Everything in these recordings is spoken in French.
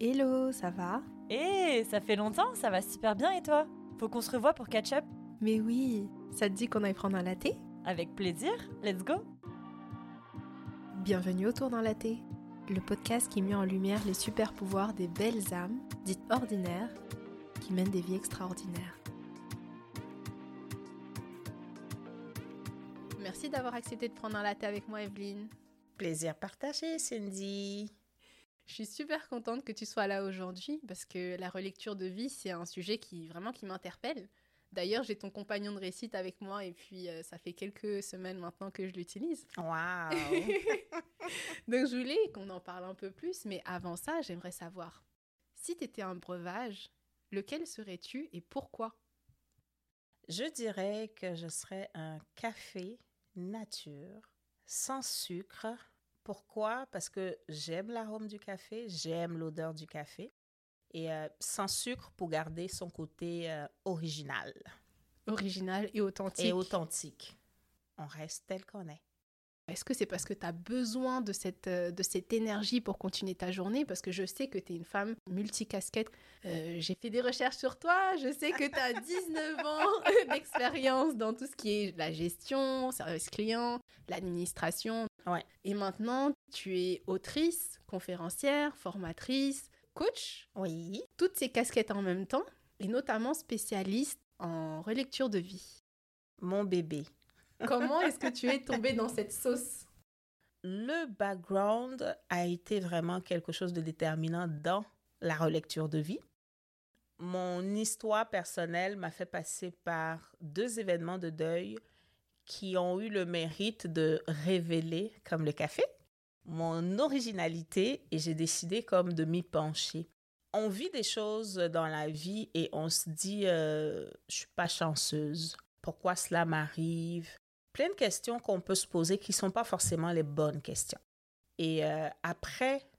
Hello, ça va? Hé, ça fait longtemps, ça va super bien et toi? Faut qu'on se revoie pour catch up Mais oui, ça te dit qu'on aille prendre un latte? Avec plaisir, let's go Bienvenue autour d'un latte, le podcast qui met en lumière les super pouvoirs des belles âmes, dites ordinaires, qui mènent des vies extraordinaires. Merci d'avoir accepté de prendre un latte avec moi, Evelyne. Plaisir partagé, Cindy. Je suis super contente que tu sois là aujourd'hui parce que la relecture de vie, c'est un sujet qui vraiment qui m'interpelle. D'ailleurs, j'ai ton compagnon de récite avec moi et puis euh, ça fait quelques semaines maintenant que je l'utilise. Waouh Donc je voulais qu'on en parle un peu plus, mais avant ça, j'aimerais savoir si tu étais un breuvage, lequel serais-tu et pourquoi? Je dirais que je serais un café nature, sans sucre. Pourquoi? Parce que j'aime l'arôme du café, j'aime l'odeur du café et euh, sans sucre pour garder son côté euh, original. Original et authentique. Et authentique. On reste tel qu'on est. Est-ce que c'est parce que tu as besoin de cette, euh, de cette énergie pour continuer ta journée? Parce que je sais que tu es une femme multicasquette. Euh, J'ai fait des recherches sur toi. Je sais que tu as 19 ans d'expérience dans tout ce qui est la gestion, service client, l'administration. Ouais. Et maintenant, tu es autrice, conférencière, formatrice, coach. Oui. Toutes ces casquettes en même temps. Et notamment spécialiste en relecture de vie. Mon bébé. Comment est-ce que tu es tombée dans cette sauce? Le background a été vraiment quelque chose de déterminant dans la relecture de vie. Mon histoire personnelle m'a fait passer par deux événements de deuil qui ont eu le mérite de révéler, comme le café, mon originalité et j'ai décidé comme de m'y pencher. On vit des choses dans la vie et on se dit, euh, je suis pas chanceuse. Pourquoi cela m'arrive? plein de questions qu'on peut se poser qui sont pas forcément les bonnes questions. Et euh, après,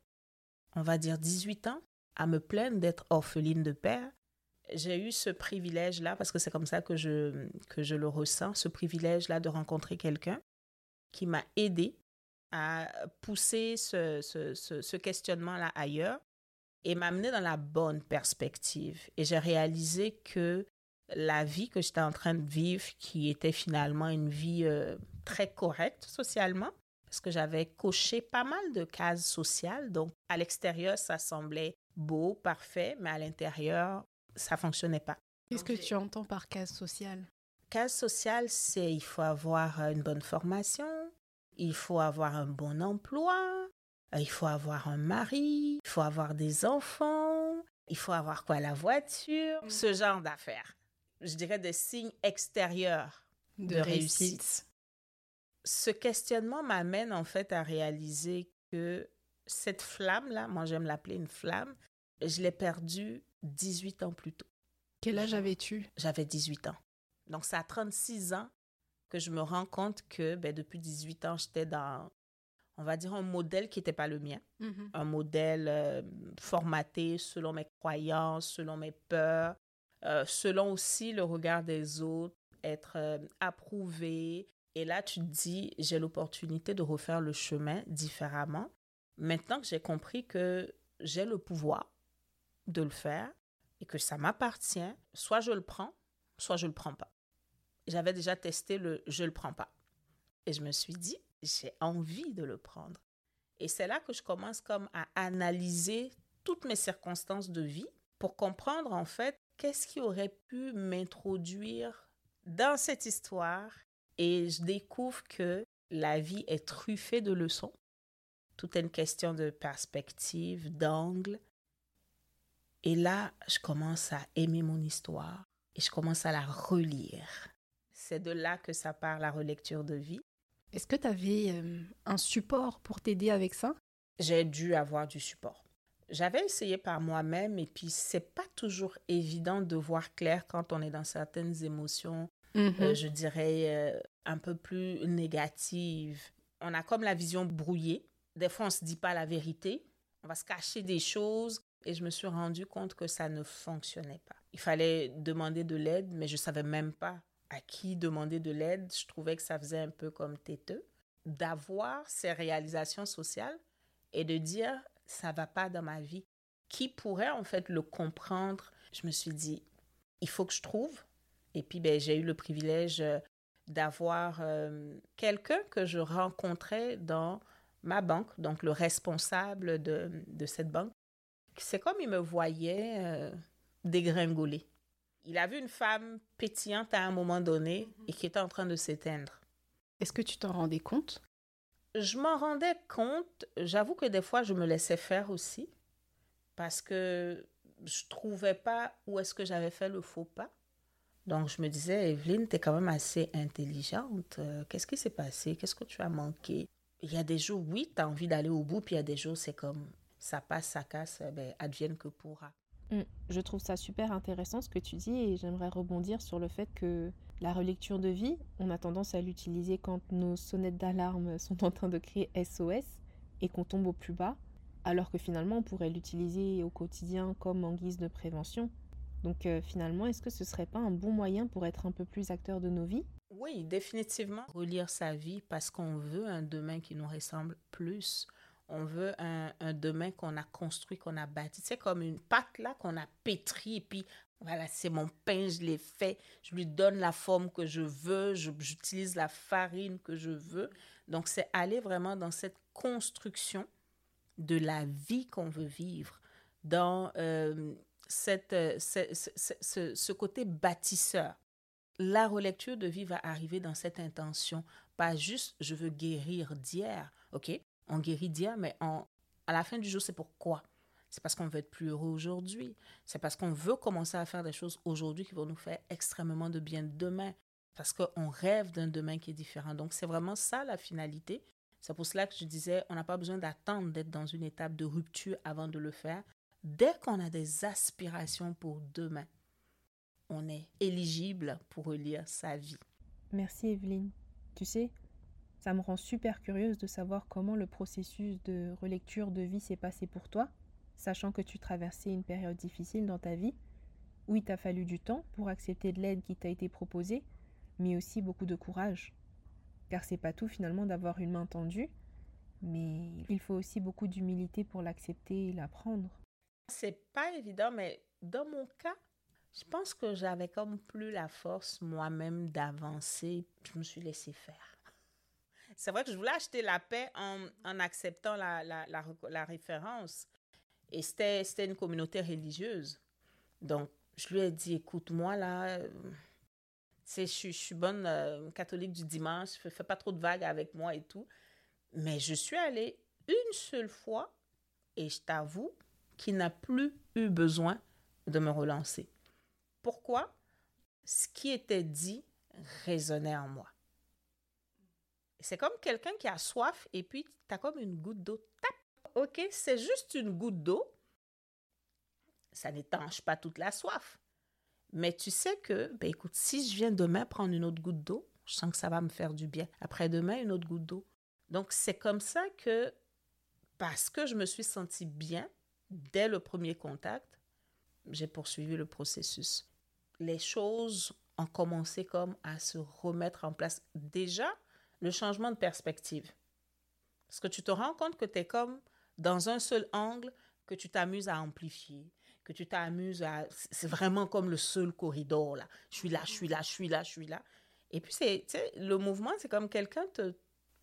on va dire 18 ans, à me plaindre d'être orpheline de père, j'ai eu ce privilège-là, parce que c'est comme ça que je, que je le ressens, ce privilège-là de rencontrer quelqu'un qui m'a aidé à pousser ce, ce, ce, questionnement-là ailleurs et m'amener dans la bonne perspective. Et j'ai réalisé que la vie que j'étais en train de vivre, qui était finalement une vie euh, très correcte socialement, parce que j'avais coché pas mal de cases sociales. Donc, à l'extérieur, ça semblait beau, parfait, mais à l'intérieur, ça fonctionnait pas. Qu'est-ce que tu entends par case sociale? Case sociale, c'est il faut avoir une bonne formation, il faut avoir un bon emploi, il faut avoir un mari, il faut avoir des enfants, il faut avoir quoi la voiture, ce genre d'affaires je dirais, des signes extérieurs de, de réussite. réussite. Ce questionnement m'amène en fait à réaliser que cette flamme-là, moi j'aime l'appeler une flamme, je l'ai perdue 18 ans plus tôt. Quel âge avais-tu? J'avais 18 ans. Donc c'est à 36 ans que je me rends compte que ben, depuis 18 ans, j'étais dans, on va dire, un modèle qui n'était pas le mien. Mm -hmm. Un modèle euh, formaté selon mes croyances, selon mes peurs, euh, selon aussi le regard des autres, être euh, approuvé. Et là, tu te dis, j'ai l'opportunité de refaire le chemin différemment. Maintenant que j'ai compris que j'ai le pouvoir de le faire et que ça m'appartient, soit je le prends, soit je le prends pas. J'avais déjà testé le je le prends pas. Et je me suis dit, j'ai envie de le prendre. Et c'est là que je commence comme à analyser toutes mes circonstances de vie pour comprendre en fait qu'est-ce qui aurait pu m'introduire dans cette histoire et je découvre que la vie est truffée de leçons. Tout est une question de perspective, d'angle. Et là, je commence à aimer mon histoire et je commence à la relire. C'est de là que ça part la relecture de vie. Est-ce que tu avais euh, un support pour t'aider avec ça? J'ai dû avoir du support. J'avais essayé par moi-même et puis c'est pas toujours évident de voir clair quand on est dans certaines émotions, mm -hmm. euh, je dirais euh, un peu plus négatives. On a comme la vision brouillée. Des fois, on se dit pas la vérité. On va se cacher des choses. Et je me suis rendu compte que ça ne fonctionnait pas. Il fallait demander de l'aide, mais je savais même pas à qui demander de l'aide. Je trouvais que ça faisait un peu comme têteux. D'avoir ces réalisations sociales et de dire ça va pas dans ma vie. qui pourrait en fait le comprendre? Je me suis dit, il faut que je trouve. Et puis, ben, j'ai eu le privilège euh, d'avoir euh, quelqu'un que je rencontrais dans ma banque, donc le responsable de cette banque. C'est comme il me voyait euh, dégringoler. Il a vu une femme pétillante à un moment donné et qui était en train de s'éteindre. Est-ce que tu t'en rendais compte? Je m'en rendais compte. J'avoue que des fois, je me laissais faire aussi parce que je trouvais pas où est-ce que j'avais fait le faux pas. Donc, je me disais, Evelyne, tu es quand même assez intelligente. Euh, Qu'est-ce qui s'est passé? Qu'est-ce que tu as manqué? Il y a des jours, oui, tu as envie d'aller au bout, puis il y a des jours, c'est comme ça passe, ça casse, ben, advienne que pourra. Mm. Je trouve ça super intéressant ce que tu dis et j'aimerais rebondir sur le fait que la relecture de vie, on a tendance à l'utiliser quand nos sonnettes d'alarme sont en train de crier SOS et qu'on tombe au plus bas, alors que finalement on pourrait l'utiliser au quotidien comme en guise de prévention. Donc euh, finalement, est-ce que ce serait pas un bon moyen pour être un peu plus acteur de nos vies? Oui, définitivement. Relire sa vie parce qu'on veut un demain qui nous ressemble plus. On veut un, un demain qu'on a construit, qu'on a bâti. C'est comme une pâte là qu'on a pétrie et puis voilà, c'est mon pain, je l'ai fait. Je lui donne la forme que je veux. J'utilise la farine que je veux. Donc, c'est aller vraiment dans cette construction de la vie qu'on veut vivre, dans euh, cette, euh, ce- ce- ce côté bâtisseur. La relecture de vie va arriver dans cette intention, pas juste je veux guérir d'hier, ok? On guérit d'hier, mais on, à la fin du jour, c'est pourquoi? C'est parce qu'on veut être plus heureux aujourd'hui. C'est parce qu'on veut commencer à faire des choses aujourd'hui qui vont nous faire extrêmement de bien demain. Parce qu'on rêve d'un demain qui est différent. Donc, c'est vraiment ça la finalité. C'est pour cela que je disais, on n'a pas besoin d'attendre d'être dans une étape de rupture avant de le faire. Dès qu'on a des aspirations pour demain, on est éligible pour relire sa vie. Merci Evelyne. Tu sais, ça me rend super curieuse de savoir comment le processus de relecture de vie s'est passé pour toi, sachant que tu traversais une période difficile dans ta vie, où il t'a fallu du temps pour accepter de l'aide qui t'a été proposée, mais aussi beaucoup de courage. Car c'est pas tout finalement d'avoir une main tendue, mais il faut aussi beaucoup d'humilité pour l'accepter et la prendre. C'est pas évident, mais dans mon cas, je pense que j'avais comme plus la force moi-même d'avancer. Je me suis laissé faire. C'est vrai que je voulais acheter la paix en, acceptant la, référence. Et c'était une communauté religieuse. Donc, je lui ai dit, écoute, moi, là, euh, je, je suis bonne euh, catholique du dimanche, fais pas trop de vagues avec moi et tout. Mais je suis allée une seule fois et je t'avoue qu'il n'a plus eu besoin de me relancer. Pourquoi? Ce qui était dit résonnait en moi. C'est comme quelqu'un qui a soif et puis tu as comme une goutte d'eau. Tap! OK, c'est juste une goutte d'eau. Ça n'étanche pas toute la soif. Mais tu sais que, ben écoute, si je viens demain prendre une autre goutte d'eau, je sens que ça va me faire du bien. Après-demain, une autre goutte d'eau. Donc, c'est comme ça que, parce que je me suis sentie bien dès le premier contact, j'ai poursuivi le processus. Les choses ont commencé comme à se remettre en place. Déjà, le changement de perspective. Parce que tu te rends compte que tu es comme dans un seul angle que tu t'amuses à amplifier, que tu t'amuses à... C'est vraiment comme le seul corridor, là. Je suis là, je suis là, je suis là, je suis là. Et puis, c'est, le mouvement, c'est comme quelqu'un te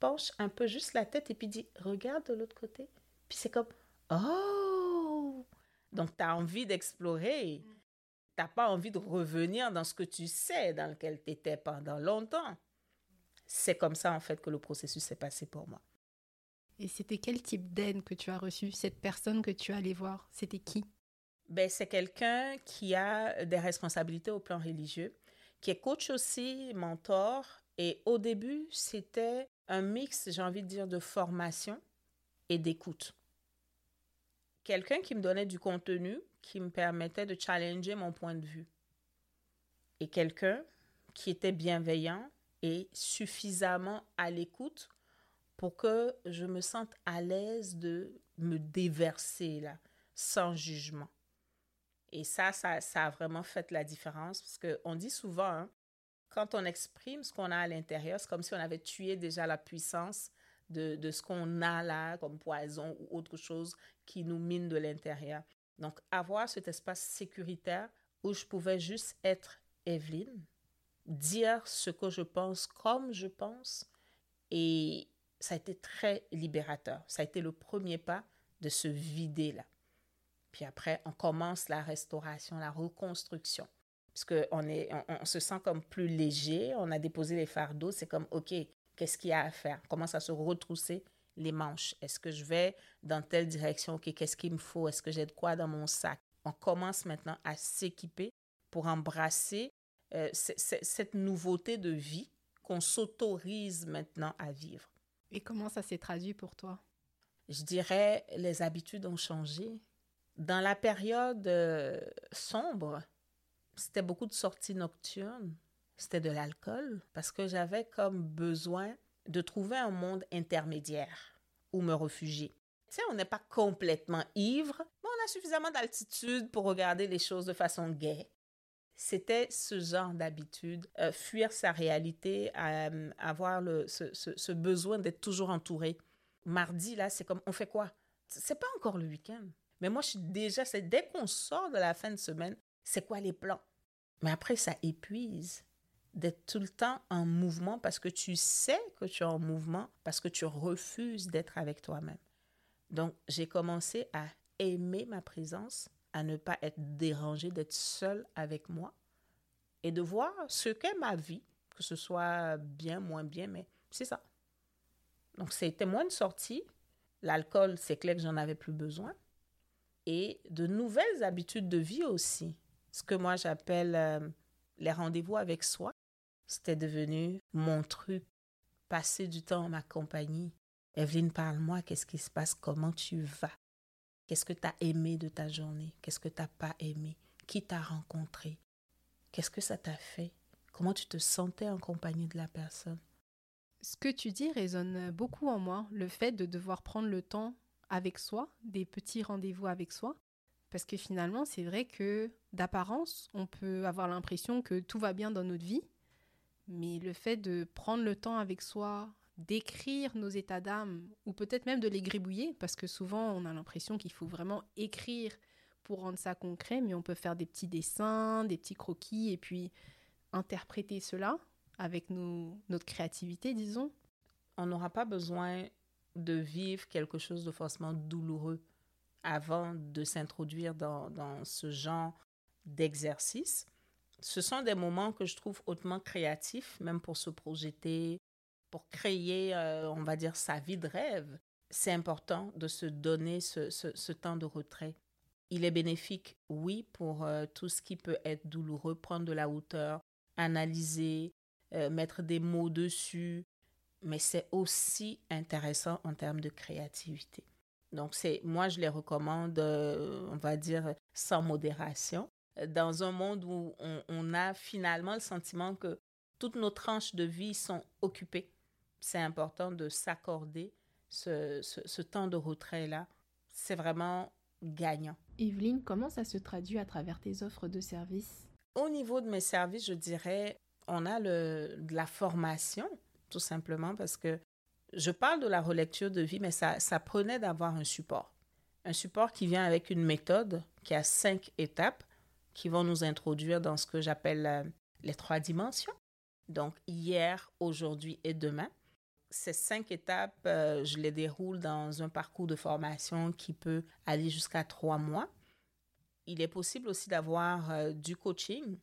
penche un peu juste la tête et puis dit, regarde de l'autre côté. Puis c'est comme, oh! Donc, tu as envie d'explorer. Tu n'as pas envie de revenir dans ce que tu sais, dans lequel tu étais pendant longtemps. C'est comme ça, en fait, que le processus s'est passé pour moi. Et c'était quel type d'aide que tu as reçu Cette personne que tu allais voir, c'était qui? Ben, c'est quelqu'un qui a des responsabilités au plan religieux, qui est coach aussi, mentor. Et au début, c'était un mix, j'ai envie de dire, de formation et d'écoute. Quelqu'un qui me donnait du contenu, qui me permettait de challenger mon point de vue. Et quelqu'un qui était bienveillant et suffisamment à l'écoute pour que je me sente à l'aise de me déverser là, sans jugement. Et ça, ça, ça a vraiment fait la différence parce qu'on dit souvent, hein, quand on exprime ce qu'on a à l'intérieur, c'est comme si on avait tué déjà la puissance de, de ce qu'on a là comme poison ou autre chose qui nous mine de l'intérieur. Donc, avoir cet espace sécuritaire où je pouvais juste être Evelyne, dire ce que je pense comme je pense, et ça a été très libérateur. Ça a été le premier pas de se vider là. Puis après, on commence la restauration, la reconstruction. Parce qu'on on, se sent comme plus léger, on a déposé les fardeaux, c'est comme, OK, qu'est-ce qu'il y a à faire? On commence à se retrousser les manches. Est-ce que je vais dans telle direction? OK, qu'est-ce qu'il me faut? Est-ce que j'ai de quoi dans mon sac? On commence maintenant à s'équiper pour embrasser euh, cette nouveauté de vie qu'on s'autorise maintenant à vivre. Et comment ça s'est traduit pour toi? Je dirais, les habitudes ont changé. Dans la période euh, sombre, c'était beaucoup de sorties nocturnes, c'était de l'alcool, parce que j'avais comme besoin de trouver un monde intermédiaire où me réfugier. Tu sais, on n'est pas complètement ivre, mais on a suffisamment d'altitude pour regarder les choses de façon gaie. C'était ce genre d'habitude, euh, fuir sa réalité, euh, avoir le, ce, ce besoin d'être toujours entouré. Mardi, là, c'est comme, on fait quoi? C'est pas encore le week-end. Mais moi, je suis déjà, c'est dès qu'on sort de la fin de semaine, c'est quoi les plans? Mais après, ça épuise d'être tout le temps en mouvement parce que tu sais que tu es en mouvement, parce que tu refuses d'être avec toi-même. Donc, j'ai commencé à aimer ma présence, à ne pas être dérangée, d'être seule avec moi et de voir ce qu'est ma vie, que ce soit bien, moins bien, mais c'est ça. Donc, c'était moins de sortie. L'alcool, c'est clair que j'en avais plus besoin. Et de nouvelles habitudes de vie aussi ce que moi j'appelle euh, les rendez-vous avec soi. C'était devenu mon truc, passer du temps en ma compagnie. Evelyne, parle-moi, qu'est-ce qui se passe, comment tu vas, qu'est-ce que tu as aimé de ta journée, qu'est-ce que tu n'as pas aimé, qui t'a rencontré, qu'est-ce que ça t'a fait, comment tu te sentais en compagnie de la personne? Ce que tu dis résonne beaucoup en moi, le fait de devoir prendre le temps avec soi, des petits rendez-vous avec soi, parce que finalement, c'est vrai que d'apparence, on peut avoir l'impression que tout va bien dans notre vie, mais le fait de prendre le temps avec soi, d'écrire nos états d'âme, ou peut-être même de les gribouiller, parce que souvent on a l'impression qu'il faut vraiment écrire pour rendre ça concret, mais on peut faire des petits dessins, des petits croquis, et puis interpréter cela avec notre créativité, disons. On n'aura pas besoin de vivre quelque chose de forcément douloureux avant de s'introduire dans, dans, ce genre d'exercice. Ce sont des moments que je trouve hautement créatifs, même pour se projeter, pour créer, euh, on va dire, sa vie de rêve. C'est important de se donner ce, temps de retrait. Il est bénéfique, oui, pour euh, tout ce qui peut être douloureux, prendre de la hauteur, analyser, euh, mettre des mots dessus, mais c'est aussi intéressant en termes de créativité. Donc, c'est, moi, je les recommande, on va dire, sans modération. Dans un monde où on, a finalement le sentiment que toutes nos tranches de vie sont occupées, c'est important de s'accorder ce, ce, temps de retrait-là. C'est vraiment gagnant. Evelyne, comment ça se traduit à travers tes offres de services? Au niveau de mes services, je dirais, on a le, de la formation, tout simplement, parce que je parle de la relecture de vie, mais ça, ça prenait d'avoir un support. Un support qui vient avec une méthode qui a cinq étapes qui vont nous introduire dans ce que j'appelle euh, les trois dimensions. Donc, hier, aujourd'hui et demain. Ces cinq étapes, euh, je les déroule dans un parcours de formation qui peut aller jusqu'à trois mois. Il est possible aussi d'avoir euh, du coaching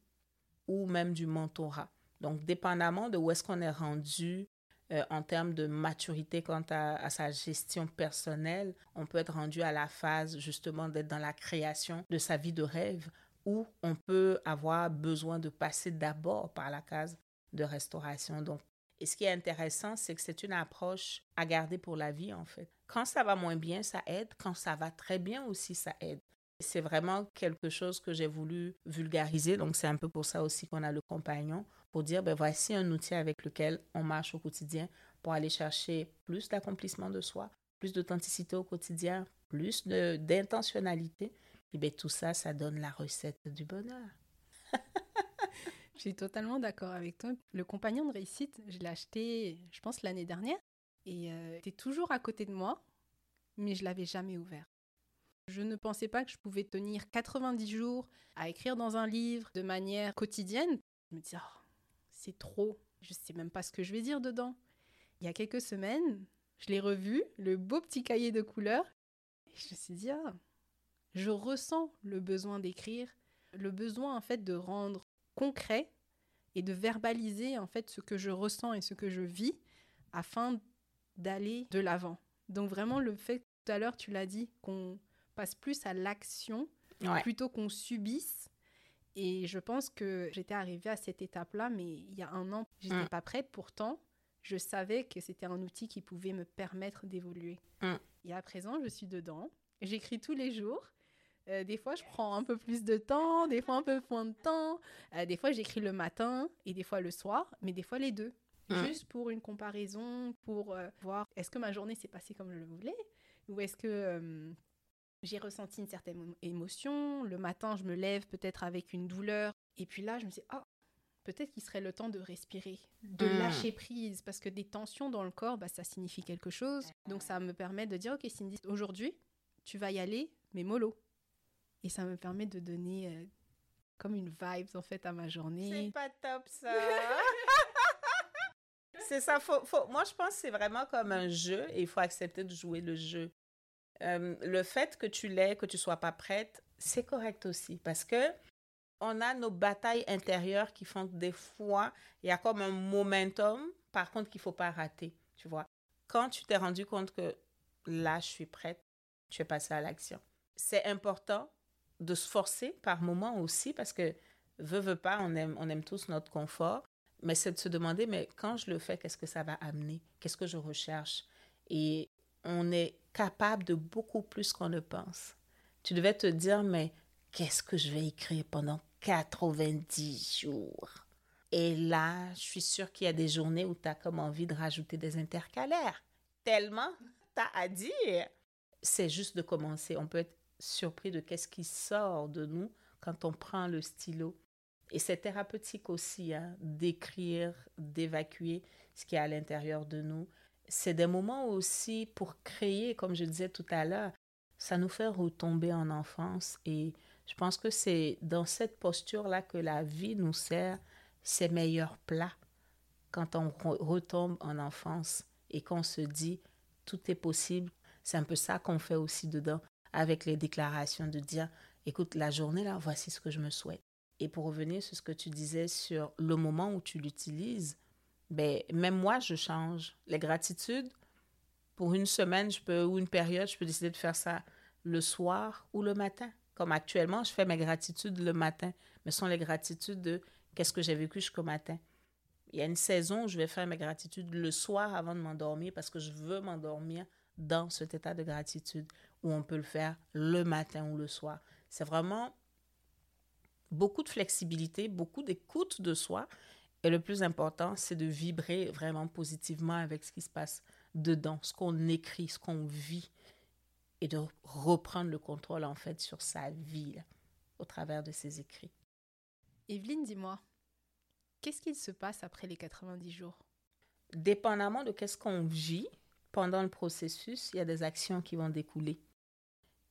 ou même du mentorat. Donc, dépendamment de où est-ce qu'on est rendu euh, en termes de maturité quant à, sa gestion personnelle, on peut être rendu à la phase justement d'être dans la création de sa vie de rêve où on peut avoir besoin de passer d'abord par la case de restauration. Donc, et ce qui est intéressant, c'est que c'est une approche à garder pour la vie, en fait. Quand ça va moins bien, ça aide. Quand ça va très bien aussi, ça aide. C'est vraiment quelque chose que j'ai voulu vulgariser. Donc, c'est un peu pour ça aussi qu'on a le compagnon, pour dire, ben voici un outil avec lequel on marche au quotidien pour aller chercher plus d'accomplissement de soi, plus d'authenticité au quotidien, plus d'intentionnalité. Et bien, tout ça, ça donne la recette du bonheur. suis totalement d'accord avec toi. Le compagnon de réussite, je l'ai acheté, je pense, l'année dernière. Et euh, était toujours à côté de moi, mais je l'avais jamais ouvert. Je ne pensais pas que je pouvais tenir 90 jours à écrire dans un livre de manière quotidienne. Je me disais, oh, c'est trop, je sais même pas ce que je vais dire dedans. Il y a quelques semaines, je l'ai revu, le beau petit cahier de couleurs, et je me suis dit, ah, je ressens le besoin d'écrire, le besoin en fait de rendre concret et de verbaliser en fait ce que je ressens et ce que je vis afin d'aller de l'avant. Donc vraiment le fait tout à l'heure tu l'as dit qu'on passe plus à l'action plutôt qu'on subisse. Et je pense que j'étais arrivée à cette étape-là, mais il y a un an, j'étais n'étais mm. pas prête. Pourtant, je savais que c'était un outil qui pouvait me permettre d'évoluer. Mm. Et à présent, je suis dedans. J'écris tous les jours. Euh, des fois, je prends un peu plus de temps, des fois un peu moins de temps. Euh, des fois, j'écris le matin et des fois le soir, mais des fois les deux. Juste pour une comparaison, pour euh, voir est-ce que ma journée s'est passée comme je le voulais? Ou est-ce que j'ai ressenti une certaine émotion? Le matin, je me lève peut-être avec une douleur. Et puis là, je me dis, oh, peut-être qu'il serait le temps de respirer, de hmm. lâcher prise, parce que des tensions dans le corps, bah, ça signifie quelque chose. Donc ça me permet de dire, ok Cindy, aujourd'hui, tu vas y aller, mais mollo. Et ça me permet de donner euh, comme une vibe en fait à ma journée. C'est pas top ça. c'est ça. Faut, Moi, je pense que c'est vraiment comme un jeu et il faut accepter de jouer le jeu. Euh, le fait que tu l'aies, que tu sois pas prête, c'est correct aussi parce que on a nos batailles intérieures qui font des fois, il y a comme un momentum, par contre, qu'il faut pas rater, tu vois. Quand tu t'es rendu compte que là, je suis prête, tu es passé à l'action. C'est important de se forcer par moment aussi parce que, veut, veut pas, on aime, on aime tous notre confort, mais c'est de se demander, mais quand je le fais, qu'est-ce que ça va amener? Qu'est-ce que je recherche? Et on est capable de beaucoup plus qu'on ne pense. Tu devais te dire, mais qu'est-ce que je vais écrire pendant 90 jours? Et là, je suis sûre qu'il y a des journées où tu as comme envie de rajouter des intercalaires. Tellement tu as à dire. C'est juste de commencer. On peut être surpris de qu'est-ce qui sort de nous quand on prend le stylo. Et c'est thérapeutique aussi, hein, d'écrire, d'évacuer ce qui est à l'intérieur de nous c'est des moments aussi pour créer, comme je disais tout à l'heure, ça nous fait retomber en enfance. Et je pense que c'est dans cette posture-là que la vie nous sert ses meilleurs plats. Quand on retombe en enfance et qu'on se dit tout est possible, c'est un peu ça qu'on fait aussi dedans avec les déclarations de dire écoute, la journée là, voici ce que je me souhaite. Et pour revenir sur ce que tu disais sur le moment où tu l'utilises, ben, même moi, je change. Les gratitudes, pour une semaine, je peux, ou une période, je peux décider de faire ça le soir ou le matin. Comme actuellement, je fais mes gratitudes le matin, mais ce sont les gratitudes de qu'est-ce que j'ai vécu jusqu'au matin. Il y a une saison où je vais faire mes gratitudes le soir avant de m'endormir parce que je veux m'endormir dans cet état de gratitude où on peut le faire le matin ou le soir. C'est vraiment beaucoup de flexibilité, beaucoup d'écoute de soi et le plus important, c'est de vibrer vraiment positivement avec ce qui se passe dedans, ce qu'on écrit, ce qu'on vit, et de reprendre le contrôle en fait sur sa vie au travers de ses écrits. Evelyne, dis-moi, qu'est-ce qu'il se passe après les 90 jours? Dépendamment de qu'est-ce qu'on vit pendant le processus, il y a des actions qui vont découler,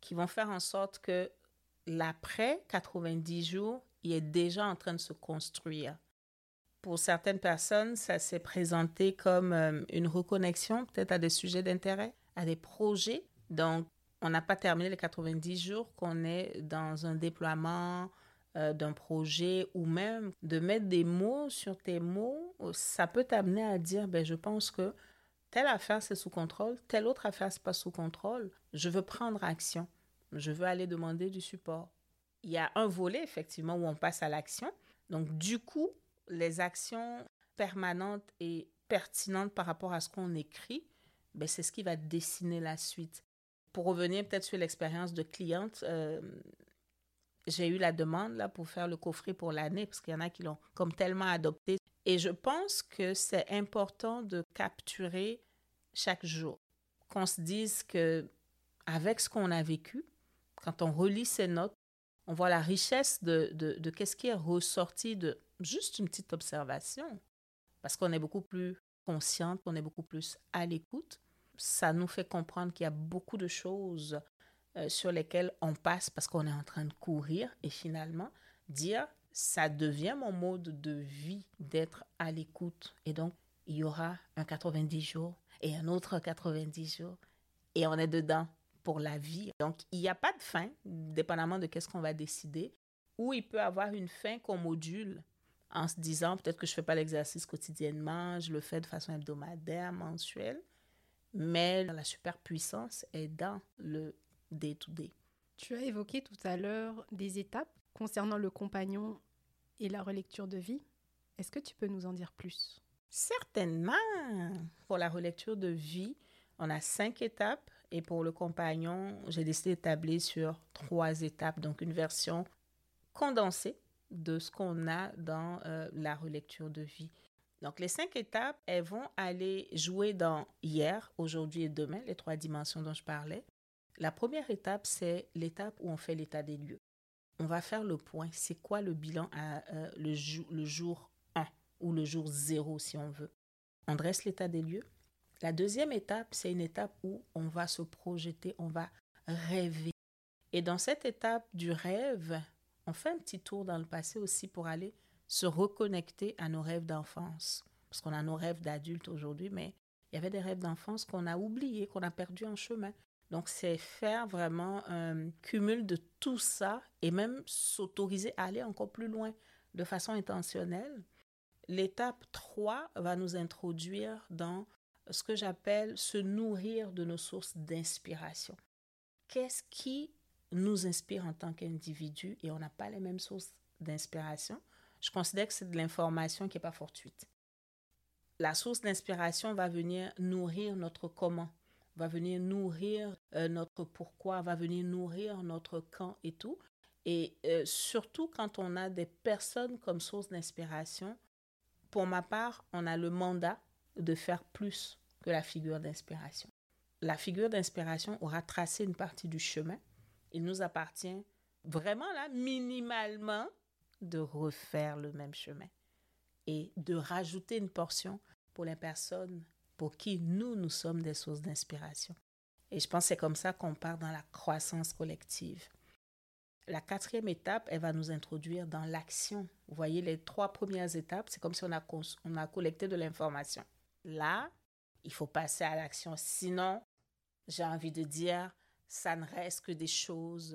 qui vont faire en sorte que l'après 90 jours, il est déjà en train de se construire pour certaines personnes, ça s'est présenté comme euh, une reconnexion peut-être à des sujets d'intérêt, à des projets. Donc, on n'a pas terminé les 90 jours qu'on est dans un déploiement euh, d'un projet ou même de mettre des mots sur tes mots, ça peut t'amener à dire, ben, je pense que telle affaire, c'est sous contrôle, telle autre affaire, c'est pas sous contrôle. Je veux prendre action. Je veux aller demander du support. Il y a un volet, effectivement, où on passe à l'action. Donc, du coup, les actions permanentes et pertinentes par rapport à ce qu'on écrit, ben c'est ce qui va dessiner la suite. Pour revenir peut-être sur l'expérience de cliente, euh, j'ai eu la demande là pour faire le coffret pour l'année parce qu'il y en a qui l'ont comme tellement adopté. Et je pense que c'est important de capturer chaque jour, qu'on se dise que avec ce qu'on a vécu, quand on relit ces notes, on voit la richesse de, de, qu'est-ce qui est ressorti de juste une petite observation, parce qu'on est beaucoup plus consciente, on est beaucoup plus à l'écoute. Ça nous fait comprendre qu'il y a beaucoup de choses euh, sur lesquels on passe parce qu'on est en train de courir et finalement dire ça devient mon mode de vie d'être à l'écoute et donc il y aura un 90 jours et un autre 90 jours et on est dedans pour la vie. Donc il n'y a pas de fin, dépendamment de qu'est-ce qu'on va décider, ou il peut avoir une fin qu'on module en se disant peut-être que je ne fais pas l'exercice quotidiennement, je le fais de façon hebdomadaire, mensuelle, mais la superpuissance est dans le day-to-day. Tu as évoqué tout à l'heure des étapes concernant le compagnon et la relecture de vie. Est-ce que tu peux nous en dire plus? Certainement. Pour la relecture de vie, on a cinq étapes et pour le compagnon, j'ai décidé d'établir sur trois étapes, donc une version condensée de ce qu'on a dans euh, la relecture de vie. Donc, les cinq étapes, elles vont aller jouer dans hier, aujourd'hui et demain, les trois dimensions dont je parlais. La première étape, c'est l'étape où on fait l'état des lieux. On va faire le point. C'est quoi le bilan à euh, le, le jour 1 ou le jour 0 si on veut? On dresse l'état des lieux. La deuxième étape, c'est une étape où on va se projeter, on va rêver. Et dans cette étape du rêve, on fait un petit tour dans le passé aussi pour aller se reconnecter à nos rêves d'enfance. Parce qu'on a nos rêves d'adultes aujourd'hui, mais il y avait des rêves d'enfance qu'on a oubliés, qu'on a perdus en chemin. Donc, c'est faire vraiment un cumul de tout ça et même s'autoriser à aller encore plus loin de façon intentionnelle. L'étape 3 va nous introduire dans ce que j'appelle se nourrir de nos sources d'inspiration. Qu'est-ce qui nous inspire en tant qu'individu et on n'a pas les mêmes sources d'inspiration, je considère que c'est de l'information qui n'est pas fortuite. La source d'inspiration va venir nourrir notre comment, va venir nourrir euh, notre pourquoi, va venir nourrir notre quand et tout. Et euh, surtout quand on a des personnes comme source d'inspiration, pour ma part, on a le mandat de faire plus que la figure d'inspiration. La figure d'inspiration aura tracé une partie du chemin, il nous appartient vraiment là, minimalement, de refaire le même chemin et de rajouter une portion pour les personnes pour qui nous, nous sommes des sources d'inspiration. Et je pense que c'est comme ça qu'on part dans la croissance collective. La quatrième étape, elle va nous introduire dans l'action. Vous voyez, les trois premières étapes, c'est comme si on a, on a collecté de l'information. Là, il faut passer à l'action. Sinon, j'ai envie de dire, ça ne reste que des choses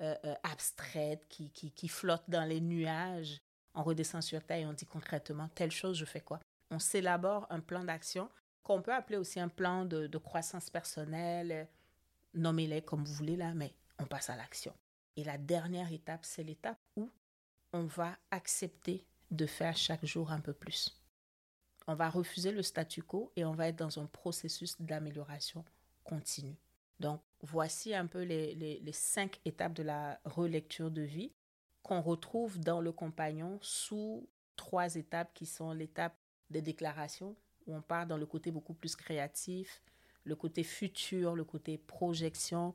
euh, euh, abstraites qui, qui, flottent dans les nuages. On redescend sur Terre et on dit concrètement, telle chose, je fais quoi? On s'élabore un plan d'action qu'on peut appeler aussi un plan de, croissance personnelle, nommez-les comme vous voulez là, mais on passe à l'action. Et la dernière étape, c'est l'étape où on va accepter de faire chaque jour un peu plus. On va refuser le statu quo et on va être dans un processus d'amélioration continue. Donc, voici un peu les, cinq étapes de la relecture de vie qu'on retrouve dans le compagnon sous trois étapes qui sont l'étape des déclarations, où on part dans le côté beaucoup plus créatif, le côté futur, le côté projection,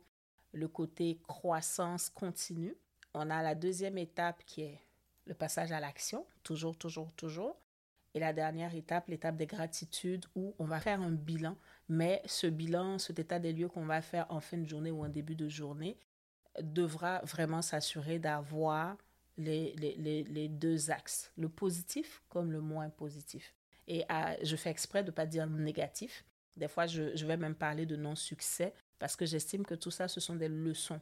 le côté croissance continue. On a la deuxième étape qui est le passage à l'action, toujours, toujours, toujours. Et la dernière étape, l'étape des gratitudes, où on va faire un bilan, mais ce bilan, cet état des lieux qu'on va faire en fin de journée ou en début de journée, devra vraiment s'assurer d'avoir les, les, les, deux axes, le positif comme le moins positif. Et je fais exprès de ne pas dire négatif. Des fois, je, vais même parler de non-succès parce que j'estime que tout ça, ce sont des leçons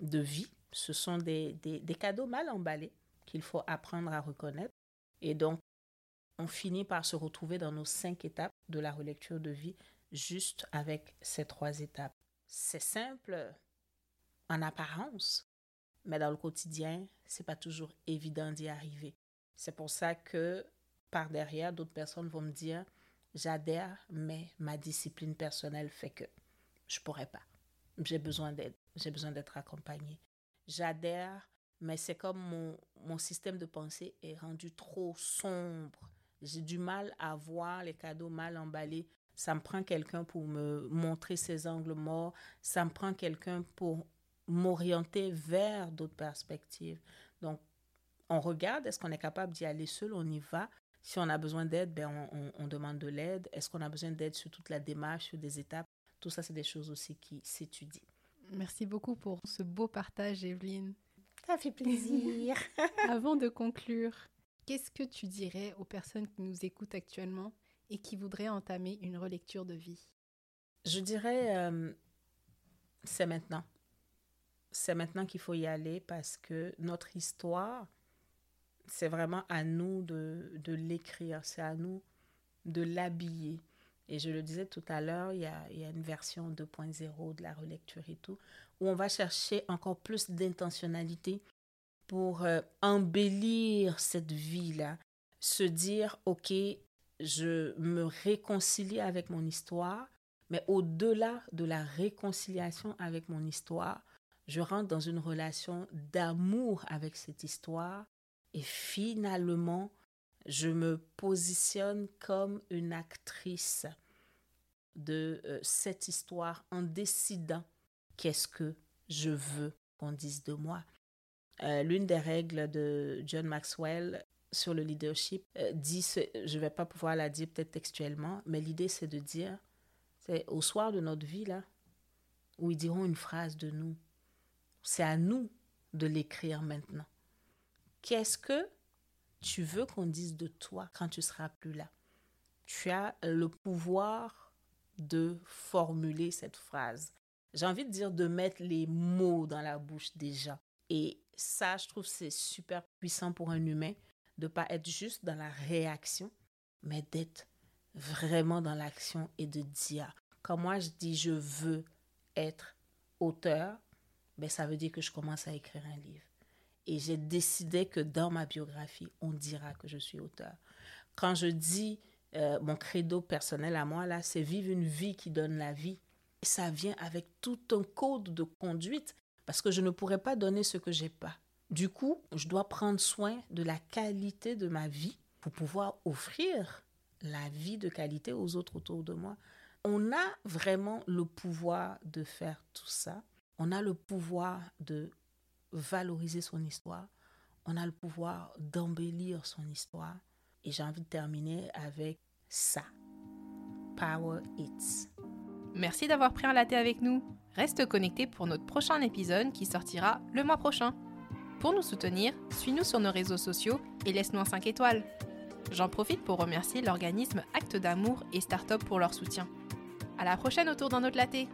de vie, ce sont des, des, des cadeaux mal emballés qu'il faut apprendre à reconnaître. Et donc, on finit par se retrouver dans nos cinq étapes de la relecture de vie, juste avec ces trois étapes. C'est simple en apparence, mais dans le quotidien, c'est pas toujours évident d'y arriver. C'est pour ça que par derrière, d'autres personnes vont me dire j'adhère, mais ma discipline personnelle fait que je pourrais pas. J'ai besoin d'aide, j'ai besoin d'être accompagnée. J'adhère, mais c'est comme mon, mon système de pensée est rendu trop sombre j'ai du mal à voir les cadeaux mal emballés. Ça me prend quelqu'un pour me montrer ses angles morts. Ça me prend quelqu'un pour m'orienter vers d'autres perspectives. Donc, on regarde, est-ce qu'on est capable d'y aller seul, on y va. Si on a besoin d'aide, ben on, on, demande de l'aide. Est-ce qu'on a besoin d'aide sur toute la démarche, sur des étapes? Tout ça, c'est des choses aussi qui s'étudient. Merci beaucoup pour ce beau partage, Evelyne. Ça fait plaisir. Avant de conclure, qu'est-ce que tu dirais aux personnes qui nous écoutent actuellement et qui voudraient entamer une relecture de vie? Je dirais, euh, c'est maintenant. C'est maintenant qu'il faut y aller parce que notre histoire, c'est vraiment à nous de, de l'écrire, c'est à nous de l'habiller. Et je le disais tout à l'heure, il, y a, y a une version 2.0 de la relecture et tout, où on va chercher encore plus d'intentionnalité pour euh, embellir cette vie-là. Se dire, OK, je me réconcilie avec mon histoire, mais au-delà de la réconciliation avec mon histoire, je rentre dans une relation d'amour avec cette histoire et finalement, je me positionne comme une actrice de euh, cette histoire en décidant qu'est-ce que je veux qu'on dise de moi. Euh, l'une des règles de John Maxwell sur le leadership euh, dit, je ne vais pas pouvoir la dire peut-être textuellement, mais l'idée c'est de dire, c'est au soir de notre vie là, où ils diront une phrase de nous, c'est à nous de l'écrire maintenant. Qu'est-ce que tu veux qu'on dise de toi quand tu seras plus là? Tu as le pouvoir de formuler cette phrase. J'ai envie de dire de mettre les mots dans la bouche déjà. Et ça, je trouve, c'est super puissant pour un humain de pas être juste dans la réaction, mais d'être vraiment dans l'action et de dire, quand moi je dis je veux être auteur, ben ça veut dire que je commence à écrire un livre. Et j'ai décidé que dans ma biographie, on dira que je suis auteur. Quand je dis euh, mon credo personnel à moi, là, c'est vivre une vie qui donne la vie. Et ça vient avec tout un code de conduite parce que je ne pourrais pas donner ce que j'ai pas. Du coup, je dois prendre soin de la qualité de ma vie pour pouvoir offrir la vie de qualité aux autres autour de moi. On a vraiment le pouvoir de faire tout ça. On a le pouvoir de valoriser son histoire. On a le pouvoir d'embellir son histoire. Et j'ai envie de terminer avec ça. Power Hits. Merci d'avoir pris un latte avec nous. Reste connecté pour notre prochain épisode qui sortira le mois prochain. Pour nous soutenir, suis-nous sur nos réseaux sociaux et laisse-nous un 5 étoiles. J'en profite pour remercier l'organisme Acte d'amour et Startup pour leur soutien. À la prochaine autour d'un autre latte.